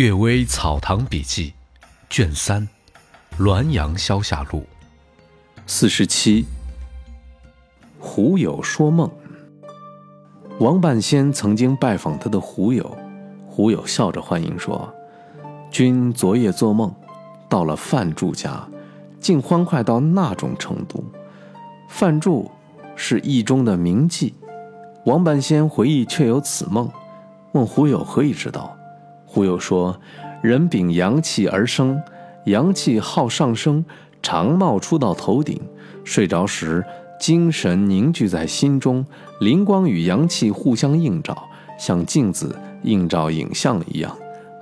岳微草堂笔记，卷三，《滦阳消夏录》，四十七。胡友说梦。王半仙曾经拜访他的胡友，胡友笑着欢迎说：“君昨夜做梦，到了范祝家，竟欢快到那种程度。范祝是意中的名妓。”王半仙回忆确有此梦，问胡友何以知道。忽又说：“人禀阳气而生，阳气好上升，常冒出到头顶。睡着时，精神凝聚在心中，灵光与阳气互相映照，像镜子映照影像一样。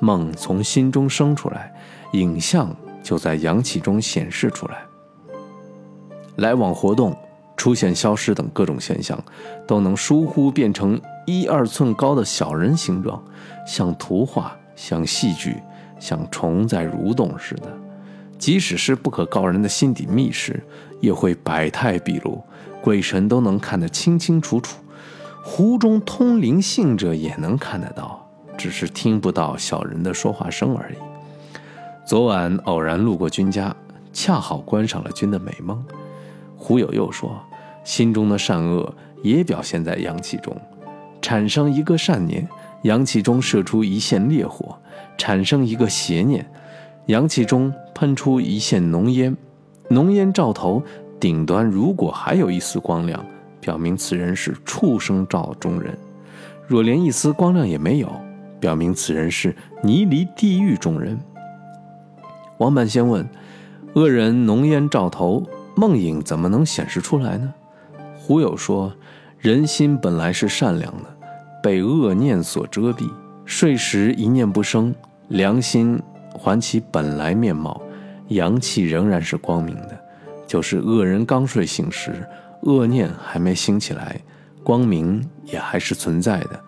梦从心中生出来，影像就在阳气中显示出来。来往活动、出现、消失等各种现象，都能疏忽变成一二寸高的小人形状，像图画。”像戏剧，像虫在蠕动似的，即使是不可告人的心底密事，也会百态毕露，鬼神都能看得清清楚楚。湖中通灵性者也能看得到，只是听不到小人的说话声而已。昨晚偶然路过君家，恰好观赏了君的美梦。胡友又说，心中的善恶也表现在阳气中，产生一个善念。阳气中射出一线烈火，产生一个邪念；阳气中喷出一线浓烟，浓烟照头顶端如果还有一丝光亮，表明此人是畜生照中人；若连一丝光亮也没有，表明此人是泥离地狱中人。王半仙问：“恶人浓烟照头，梦影怎么能显示出来呢？”胡友说：“人心本来是善良的。”被恶念所遮蔽，睡时一念不生，良心还其本来面貌，阳气仍然是光明的。就是恶人刚睡醒时，恶念还没兴起来，光明也还是存在的。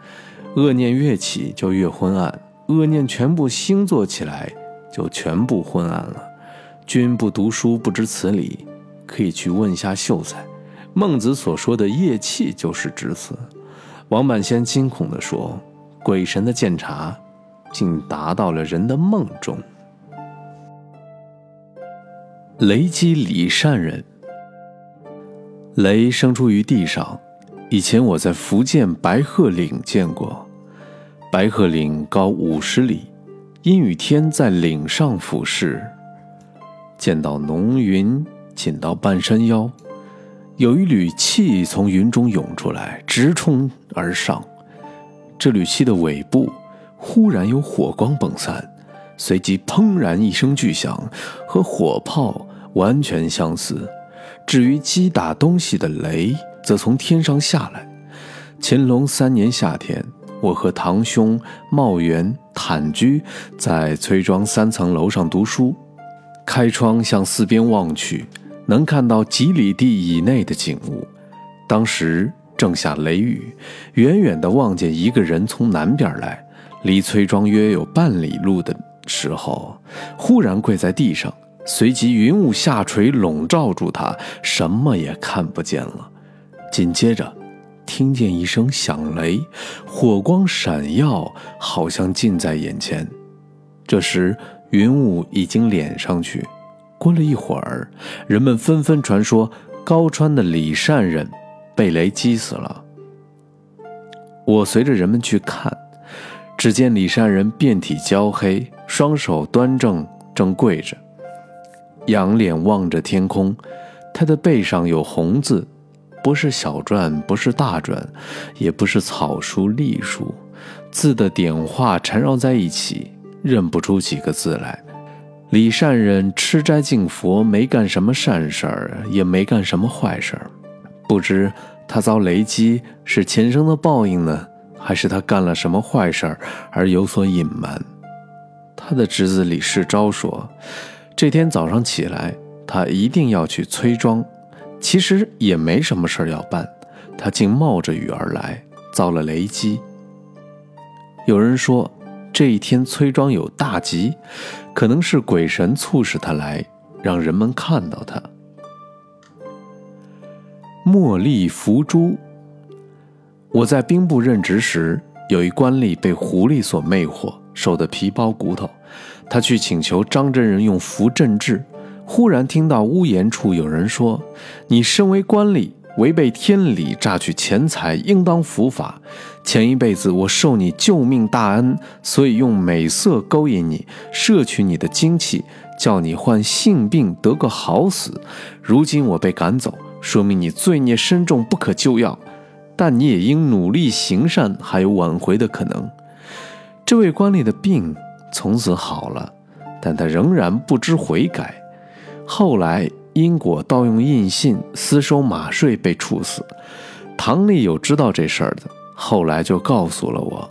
恶念越起就越昏暗，恶念全部兴作起来就全部昏暗了。君不读书不知此理，可以去问下秀才，孟子所说的夜气就是指此。王半仙惊恐地说：“鬼神的鉴察，竟达到了人的梦中。”雷击李善人。雷生出于地上，以前我在福建白鹤岭见过。白鹤岭高五十里，阴雨天在岭上俯视，见到浓云紧到半山腰。有一缕气从云中涌出来，直冲而上。这缕气的尾部忽然有火光迸散，随即砰然一声巨响，和火炮完全相似。至于击打东西的雷，则从天上下来。乾隆三年夏天，我和堂兄茂元、坦居在崔庄三层楼上读书，开窗向四边望去。能看到几里地以内的景物。当时正下雷雨，远远地望见一个人从南边来，离崔庄约有半里路的时候，忽然跪在地上，随即云雾下垂，笼罩住他，什么也看不见了。紧接着，听见一声响雷，火光闪耀，好像近在眼前。这时，云雾已经敛上去。过了一会儿，人们纷纷传说高川的李善人被雷击死了。我随着人们去看，只见李善人遍体焦黑，双手端正，正跪着，仰脸望着天空。他的背上有红字，不是小篆，不是大篆，也不是草书隶书，字的点画缠绕在一起，认不出几个字来。李善人吃斋敬佛，没干什么善事儿，也没干什么坏事儿。不知他遭雷击是前生的报应呢，还是他干了什么坏事儿而有所隐瞒？他的侄子李世昭说，这天早上起来，他一定要去崔庄，其实也没什么事儿要办，他竟冒着雨而来，遭了雷击。有人说。这一天，崔庄有大吉，可能是鬼神促使他来，让人们看到他。茉莉伏诛。我在兵部任职时，有一官吏被狐狸所魅惑，瘦得皮包骨头。他去请求张真人用符镇治，忽然听到屋檐处有人说：“你身为官吏，违背天理，榨取钱财，应当伏法。前一辈子我受你救命大恩，所以用美色勾引你，摄取你的精气，叫你患性病得个好死。如今我被赶走，说明你罪孽深重，不可救药。但你也应努力行善，还有挽回的可能。”这位官吏的病。从此好了，但他仍然不知悔改。后来因果盗用印信，私收马税，被处死。堂里有知道这事儿的，后来就告诉了我。